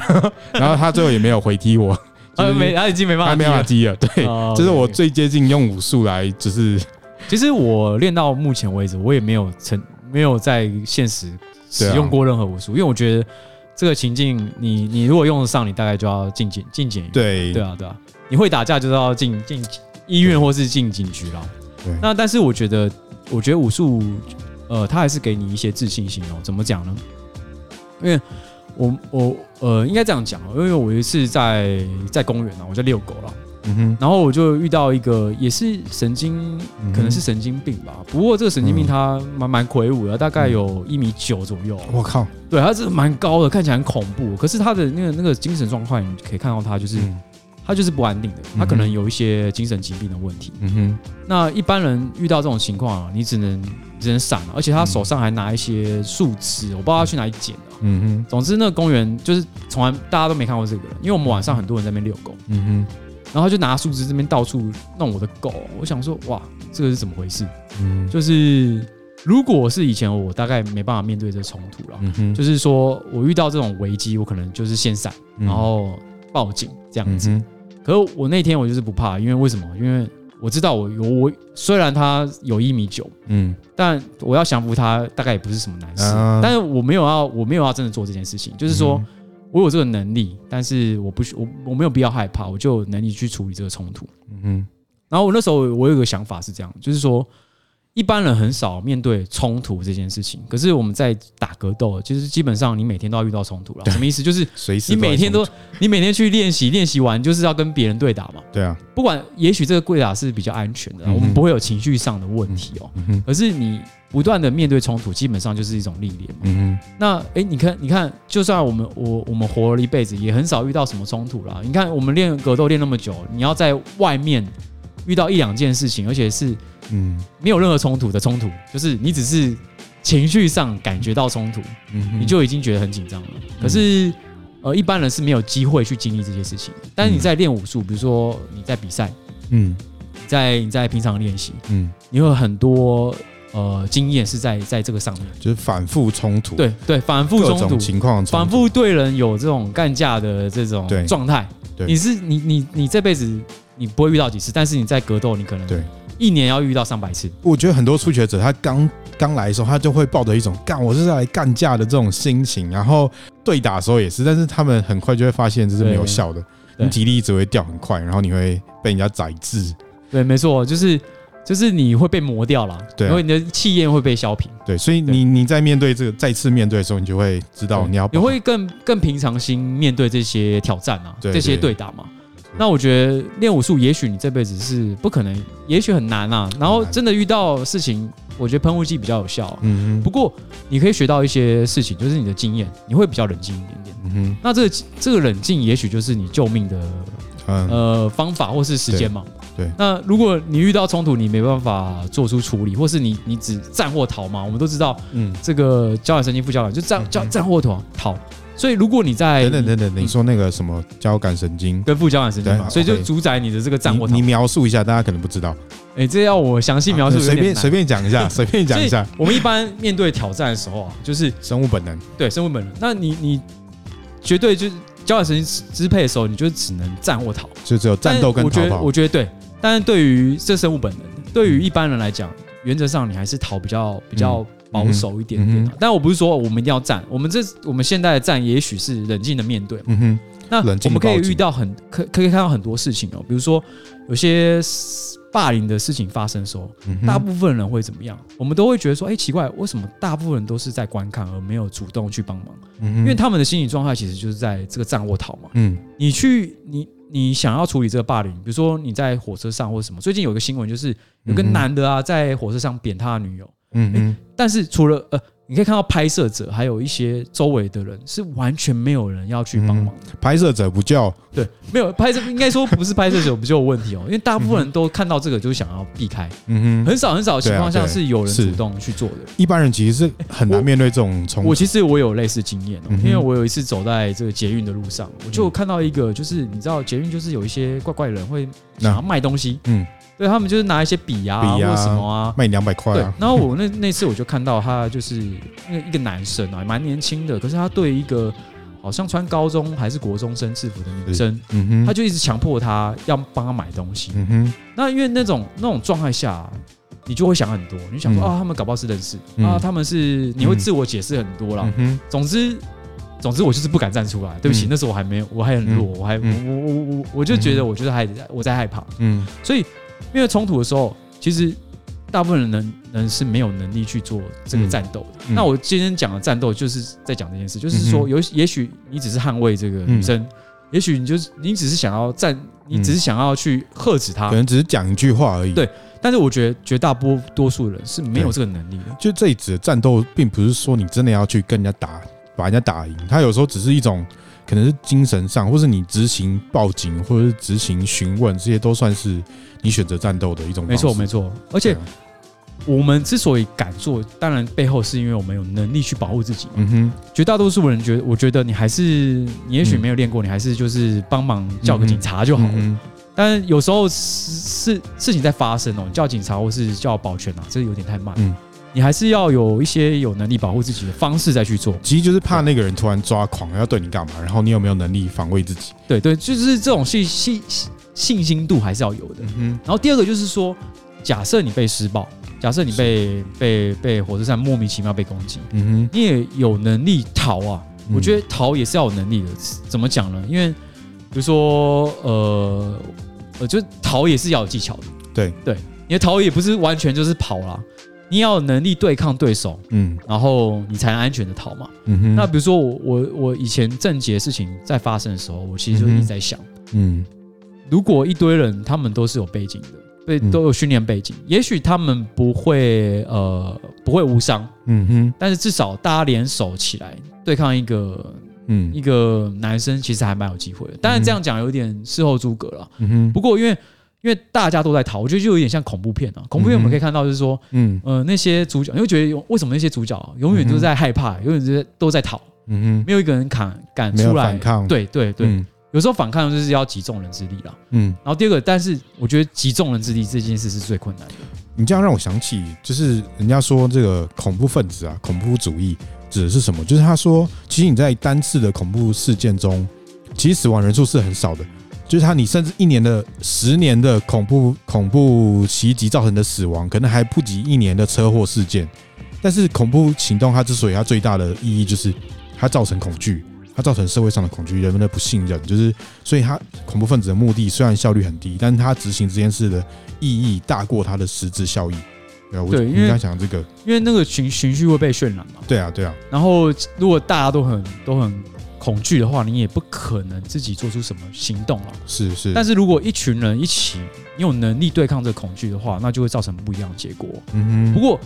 然后他最后也没有回踢我，就是没，他已经没办法，他没办法踢了。对，这是我最接近用武术来，就是其实我练到目前为止，我也没有成，没有在现实使用过任何武术，因为我觉得。这个情境你，你你如果用得上，你大概就要进警进检。对对啊对啊，你会打架就是要进进医院或是进警局了。对。那但是我觉得，我觉得武术，呃，它还是给你一些自信心哦。怎么讲呢？因为我我呃，应该这样讲，因为我有一次在在公园啊，我在遛狗了。嗯哼，然后我就遇到一个也是神经，可能是神经病吧。不过这个神经病他蛮蛮魁梧的，大概有一米九左右。我靠，对，他是蛮高的，看起来很恐怖。可是他的那个那个精神状况，你可以看到他就是他就是不安定的，他可能有一些精神疾病的问题。嗯哼，那一般人遇到这种情况啊，你只能只能闪了。而且他手上还拿一些树枝，我不知道他去哪里捡的。嗯哼，总之那个公园就是从来大家都没看过这个人，因为我们晚上很多人在那边遛狗。嗯哼。然后他就拿树枝这边到处弄我的狗，我想说哇，这个是怎么回事？嗯，就是如果是以前我大概没办法面对这个冲突了，就是说我遇到这种危机，我可能就是先闪，然后报警这样子。可是我那天我就是不怕，因为为什么？因为我知道我有我虽然他有一米九，嗯，但我要降服他大概也不是什么难事，但是我没有要我没有要真的做这件事情，就是说。我有这个能力，但是我不需我我没有必要害怕，我就有能力去处理这个冲突。嗯哼，然后我那时候我有一个想法是这样，就是说一般人很少面对冲突这件事情，可是我们在打格斗，就是基本上你每天都要遇到冲突了。什么意思？就是你每天都你每天去练习，练习完就是要跟别人对打嘛。对啊，不管也许这个跪打是比较安全的，我们不会有情绪上的问题哦。嗯哼，可是你。不断的面对冲突，基本上就是一种历练嘛。嗯哼。那哎、欸，你看，你看，就算我们我我们活了一辈子，也很少遇到什么冲突啦。你看，我们练格斗练那么久，你要在外面遇到一两件事情，而且是嗯没有任何冲突的冲突，就是你只是情绪上感觉到冲突，嗯，你就已经觉得很紧张了。可是呃，一般人是没有机会去经历这些事情。但是你在练武术，比如说你在比赛，嗯，在你在平常练习，嗯，你会有很多。呃，经验是在在这个上面，就是反复冲突，对对，反复冲突。情况，反复对人有这种干架的这种状态。对，你是你你你这辈子你不会遇到几次，但是你在格斗，你可能对。一年要遇到上百次。我觉得很多初学者他刚刚来的时候，他就会抱着一种干我是来干架的这种心情，然后对打的时候也是，但是他们很快就会发现这是没有效的，你体力只会掉很快，然后你会被人家宰制。对，没错，就是。就是你会被磨掉了，对，因为你的气焰会被削平。对，所以你你在面对这个再次面对的时候，你就会知道你要你会更更平常心面对这些挑战啊，这些对打嘛。那我觉得练武术，也许你这辈子是不可能，也许很难啊。然后真的遇到事情，我觉得喷雾剂比较有效。嗯嗯。不过你可以学到一些事情，就是你的经验，你会比较冷静一点点。嗯哼。那这个这个冷静，也许就是你救命的呃方法或是时间嘛。对，那如果你遇到冲突，你没办法做出处理，或是你你只战或逃嘛？我们都知道，嗯，这个交感神经副交感就战交战或逃逃，所以如果你在等等等等，你说那个什么交感神经跟副交感神经嘛，对所以就主宰你的这个战或逃你描述一下，大家可能不知道。哎，这要我详细描述随便随便讲一下，随便讲一下。我们一般面对挑战的时候啊，就是生物本能，对生物本能。那你你绝对就是交感神经支配的时候，你就只能战或逃，就只有战斗跟逃跑。我觉得我觉得对，但是对于这生物本能，对于一般人来讲，原则上你还是逃比较比较保守一点点、啊。但我不是说我们一定要战，我们这我们现在的战也许是冷静的面对。嗯哼，那我们可以遇到很可可以看到很多事情哦，比如说有些。霸凌的事情发生的时候，大部分人会怎么样？我们都会觉得说，哎，奇怪，为什么大部分人都是在观看而没有主动去帮忙？因为他们的心理状态其实就是在这个战或逃嘛。嗯，你去，你你想要处理这个霸凌，比如说你在火车上或者什么，最近有个新闻就是有个男的啊，在火车上扁他的女友。嗯嗯，但是除了呃。你可以看到拍摄者还有一些周围的人是完全没有人要去帮忙。拍摄者不叫对，没有拍摄，应该说不是拍摄者不就有问题哦，因为大部分人都看到这个就想要避开。嗯哼，很少很少的情况下是有人主动去做的。一般人其实是很难面对这种冲突。我其实我有类似经验哦，因为我有一次走在这个捷运的路上，我就看到一个，就是你知道捷运就是有一些怪怪的人会想要卖东西。嗯。对，他们就是拿一些笔啊，笔啊或什么啊，卖两百块。对，然后我那 那次我就看到他就是那一个男生啊，蛮年轻的，可是他对一个好像穿高中还是国中生制服的女生，嗯哼，他就一直强迫他要帮他买东西。嗯哼，那因为那种那种状态下，你就会想很多，你想说啊，他们搞不好是认识啊，他们是你会自我解释很多啦。嗯哼，总之总之我就是不敢站出来，对不起，那时候我还没有，我还很弱，我还我我我我我就觉得我就是还我在害怕，嗯，所以。因为冲突的时候，其实大部分人能人是没有能力去做这个战斗的。嗯嗯、那我今天讲的战斗，就是在讲这件事，就是说有也许你只是捍卫这个女生，嗯、也许你就是你只是想要战，你只是想要去喝止她，可能只是讲一句话而已。对，但是我觉得绝大多多数人是没有这个能力的。就这一次的战斗，并不是说你真的要去跟人家打，把人家打赢，他有时候只是一种。可能是精神上，或是你执行报警，或者是执行询问，这些都算是你选择战斗的一种。没错，没错。而且我们之所以敢做，当然背后是因为我们有能力去保护自己。嗯哼，绝大多数人觉得，我觉得你还是，你也许没有练过，你还是就是帮忙叫个警察就好了。但有时候事事情在发生哦，你叫警察或是叫保全啊，这个有点太慢。嗯。你还是要有一些有能力保护自己的方式再去做，其实就是怕那个人突然抓狂要对你干嘛，然后你有没有能力防卫自己？对对，就是这种信信信心度还是要有的。嗯，然后第二个就是说，假设你被施暴，假设你被被被火车站莫名其妙被攻击，嗯哼，你也有能力逃啊。我觉得逃也是要有能力的。怎么讲呢？因为比如说呃呃，就逃也是要有技巧的。对对，你的逃也不是完全就是跑啦。你要有能力对抗对手，嗯，然后你才能安全的逃嘛。嗯哼。那比如说我我我以前正杰的事情在发生的时候，我其实就一直在想，嗯，如果一堆人他们都是有背景的，被都有训练背景，也许他们不会呃不会无伤，嗯哼，但是至少大家联手起来对抗一个嗯一个男生，其实还蛮有机会的。当然这样讲有点事后诸葛了，嗯哼。不过因为。因为大家都在逃，我觉得就有点像恐怖片啊。恐怖片我们可以看到，就是说，嗯，呃，那些主角，你会觉得为什么那些主角永远都在害怕，永远都在都在逃，嗯哼，没有一个人敢敢出来反抗。对对对，有时候反抗就是要集众人之力了。嗯，然后第二个，但是我觉得集众人之力这件事是最困难的。你这样让我想起，就是人家说这个恐怖分子啊，恐怖主义指的是什么？就是他说，其实你在单次的恐怖事件中，其实死亡人数是很少的。就是他，你甚至一年的、十年的恐怖恐怖袭击造成的死亡，可能还不及一年的车祸事件。但是恐怖行动，它之所以它最大的意义，就是它造成恐惧，它造成社会上的恐惧，人们的不信任。就是所以，他恐怖分子的目的虽然效率很低，但是他执行这件事的意义大过他的实质效益。对啊，我对，因为讲这个，因为那个情情绪会被渲染嘛。对啊，对啊。然后，如果大家都很都很。恐惧的话，你也不可能自己做出什么行动了。是是，但是如果一群人一起，你有能力对抗这个恐惧的话，那就会造成不一样的结果。嗯哼。不过，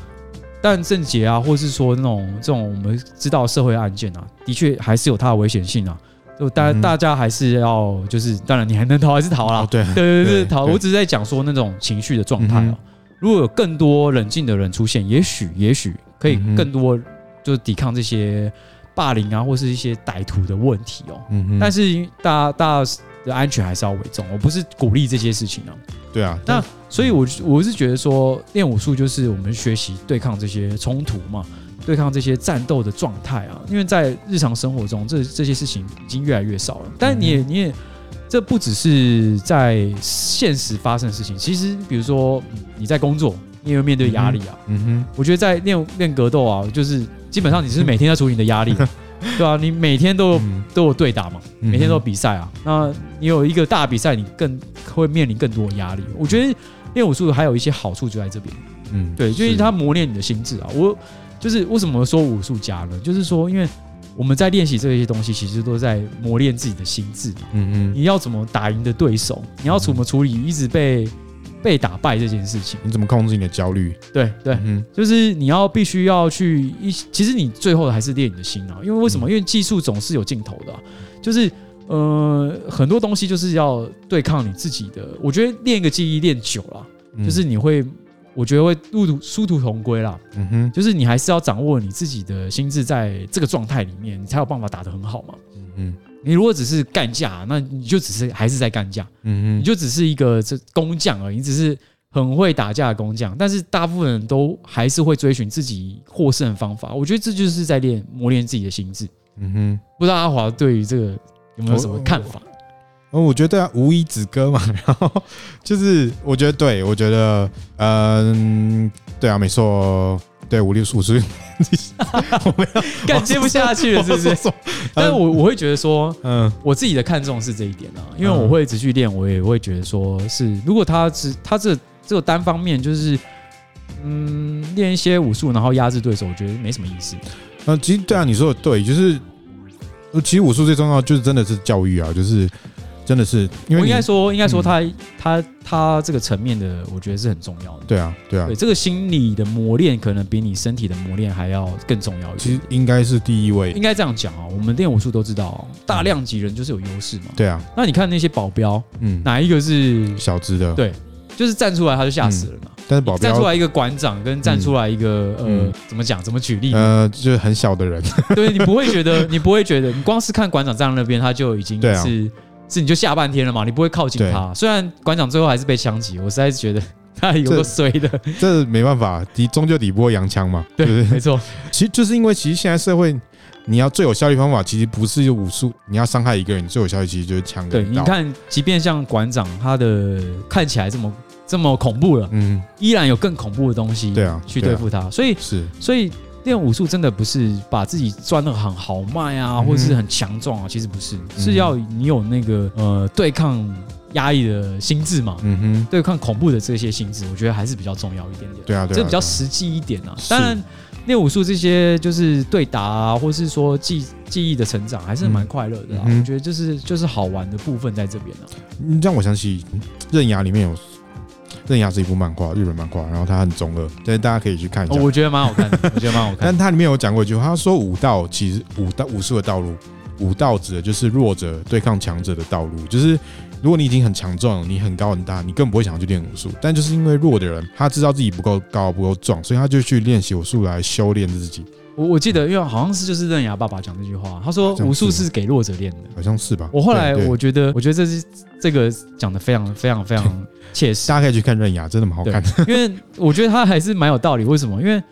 但正杰啊，或是说那种这种我们知道社会案件啊，的确还是有它的危险性啊。就大大家还是要，就是当然你还能逃还是逃啦。对对对对，逃。我只是在讲说那种情绪的状态哦。如果有更多冷静的人出现，也许也许可以更多就是抵抗这些。霸凌啊，或是一些歹徒的问题哦。嗯嗯。但是大家大家的安全还是要为重，我不是鼓励这些事情啊。对啊。那所以我，我我是觉得说，练武术就是我们学习对抗这些冲突嘛，对抗这些战斗的状态啊。因为在日常生活中，这这些事情已经越来越少了。但是你也你也，这不只是在现实发生的事情。其实，比如说你在工作，你也会面对压力啊。嗯哼。我觉得在练练格斗啊，就是基本上你是每天在处理你的压力。对啊，你每天都都有对打嘛，每天都有比赛啊。那你有一个大比赛，你更会面临更多的压力。我觉得练武术还有一些好处就在这边，嗯，对，就是它磨练你的心智啊。我就是为什么说武术家呢？就是说，因为我们在练习这些东西，其实都在磨练自己的心智。嗯嗯，你要怎么打赢的对手？你要怎么处理一直被。被打败这件事情，你怎么控制你的焦虑？对对，嗯，就是你要必须要去一，其实你最后还是练你的心啊。因为为什么？因为技术总是有尽头的，就是呃，很多东西就是要对抗你自己的。我觉得练一个技艺练久了，就是你会，我觉得会路途殊途同归啦。嗯哼，就是你还是要掌握你自己的心智，在这个状态里面，你才有办法打得很好嘛。嗯嗯。你如果只是干架，那你就只是还是在干架，嗯嗯，你就只是一个这工匠而已，你只是很会打架的工匠。但是大部分人都还是会追寻自己获胜的方法。我觉得这就是在练磨练自己的心智。嗯哼，不知道阿华对于这个有没有什么看法？哦，我觉得啊，无以止歌嘛。然后就是我觉得对，我觉得嗯，对啊，没错。对，五六十五岁，我没有，干接不下去了，是不是？但是我我会觉得说，嗯，我自己的看重是这一点啊，因为我会持续练，我也会觉得说是，如果他只他这这个单方面就是，嗯，练一些武术，然后压制对手，我觉得没什么意思。嗯，其实对啊，你说的对，就是，其实武术最重要就是真的是教育啊，就是。真的是，因为我应该说，应该说他，他他他这个层面的，我觉得是很重要的。对啊，对啊，对这个心理的磨练，可能比你身体的磨练还要更重要一点。其实应该是第一位，应该这样讲啊。我们练武术都知道，大量级人就是有优势嘛。对啊。那你看那些保镖，嗯，哪一个是小资的？对，就是站出来他就吓死了嘛。但是保镖站出来一个馆长，跟站出来一个呃，怎么讲？怎么举例？呃，就是很小的人。对，你不会觉得，你不会觉得，你光是看馆长站在那边，他就已经是。是你就吓半天了嘛？你不会靠近他。虽然馆长最后还是被枪击，我实在是觉得 他有个衰的。这没办法，抵终究抵不过洋枪嘛。对，没错。其实就是因为其实现在社会，你要最有效率方法，其实不是武术，你要伤害一个人最有效率，其实就是枪。对，你看，即便像馆长，他的看起来这么这么恐怖了，嗯，依然有更恐怖的东西，对啊，去对付他。所以是，所以。练武术真的不是把自己钻的很豪迈啊，或者是很强壮啊，其实不是，是要你有那个呃对抗压抑的心智嘛，嗯哼，对抗恐怖的这些心智，我觉得还是比较重要一点点。对啊对，这比较实际一点啊。当然，练武术这些就是对打啊，或是说记记忆的成长，还是蛮快乐的啊。我觉得就是就是好玩的部分在这边啊。你让我想起《刃牙》里面有。《刃牙》是一部漫画，日本漫画，然后它很中二，但是大家可以去看一下。我觉得蛮好看的，我觉得蛮好看。但它里面有讲过一句话，他说武道其实武道武术的道路，武道指的就是弱者对抗强者的道路。就是如果你已经很强壮，你很高很大，你根本不会想要去练武术。但就是因为弱的人，他知道自己不够高不够壮，所以他就去练习武术来修炼自己。我我记得，因为好像是就是刃牙爸爸讲这句话，他说武术是给弱者练的，好像是吧？我后来我觉得，我觉得这是这个讲的非常非常非常切实，大家可以去看刃牙，真的蛮好看的。因为我觉得他还是蛮有道理。为什么？因为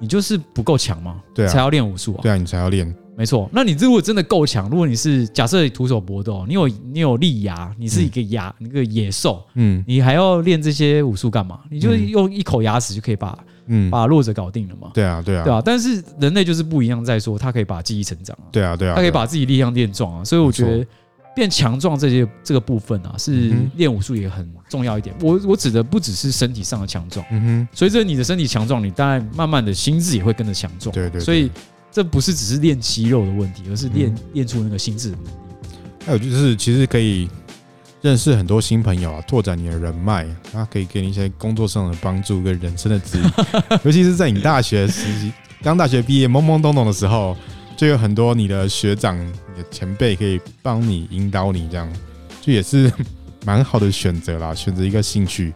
你就是不够强嘛，对啊，才要练武术啊，对啊，你才要练。没错，那你如果真的够强，如果你是假设徒手搏斗，你有你有利牙，你是一个牙，一个野兽，嗯，你还要练这些武术干嘛？你就用一口牙齿就可以把。嗯，把弱者搞定了嘛？对啊，对啊，对啊。但是人类就是不一样，在说他可以把记忆成长啊。对啊，对啊，他可以把自己力量练壮啊。所以我觉得变强壮这些这个部分啊，是练武术也很重要一点。我我指的不只是身体上的强壮，嗯哼。随着你的身体强壮，你当然慢慢的心智也会跟着强壮。对对。所以这不是只是练肌肉的问题，而是练练出那个心智的能力。还有就是，其实可以。认识很多新朋友啊，拓展你的人脉，他可以给你一些工作上的帮助跟人生的指引。尤其是在你大学时期，刚大学毕业懵懵懂懂的时候，就有很多你的学长、你的前辈可以帮你引导你，这样就也是 蛮好的选择啦。选择一个兴趣，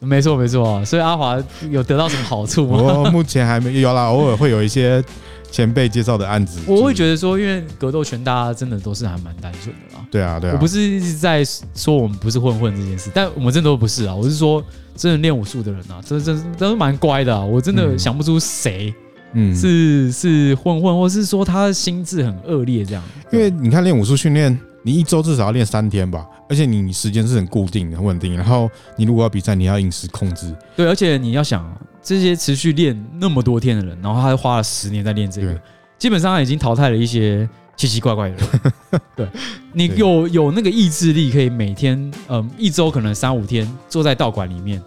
没错没错。所以阿华有得到什么好处吗？我目前还没有啦，偶尔会有一些前辈介绍的案子，我会觉得说，因为格斗拳大家真的都是还蛮单纯的啦。对啊，对啊，我不是一直在说我们不是混混这件事，但我们真的都不是啊。我是说，真的练武术的人啊，真真都是蛮乖的啊。我真的想不出谁，嗯，是是混混，或是说他心智很恶劣这样。因为你看练武术训练，你一周至少要练三天吧。而且你时间是很固定的、很稳定，然后你如果要比赛，你要饮食控制。对，而且你要想这些持续练那么多天的人，然后他花了十年在练这个，基本上他已经淘汰了一些奇奇怪怪的人。对，你有有那个意志力，可以每天，嗯，一周可能三五天坐在道馆里面，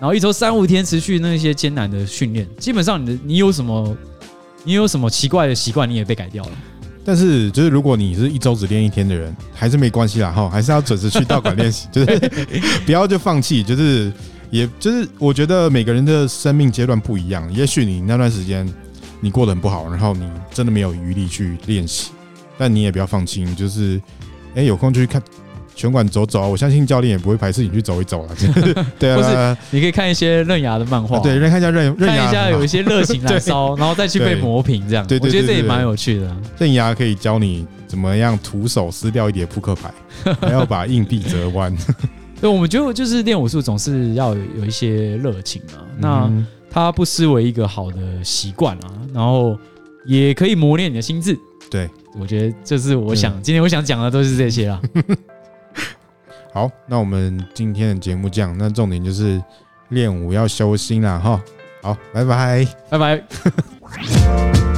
然后一周三五天持续那些艰难的训练，基本上你的你有什么，你有什么奇怪的习惯，你也被改掉了。但是，就是如果你是一周只练一天的人，还是没关系啦哈，还是要准时去道馆练习，就是不要就放弃，就是也就是我觉得每个人的生命阶段不一样，也许你那段时间你过得很不好，然后你真的没有余力去练习，但你也不要放弃，就是哎、有空就去看。拳馆走走啊，我相信教练也不会排斥你去走一走了。对啊，不是，你可以看一些刃牙的漫画，对，看一下刃牙，看一下有一些热情 燃烧，然后再去被磨平，这样。对，我觉得这也蛮有趣的。刃牙可以教你怎么样徒手撕掉一叠扑克牌，还要把硬币折弯。对，我们觉得就是练武术总是要有一些热情啊，那它不失为一个好的习惯啊，然后也可以磨练你的心智。对，我觉得这是我想今天我想讲的都是这些啦。好，那我们今天的节目这样，那重点就是练武要修心啦，哈。好，拜拜，拜拜。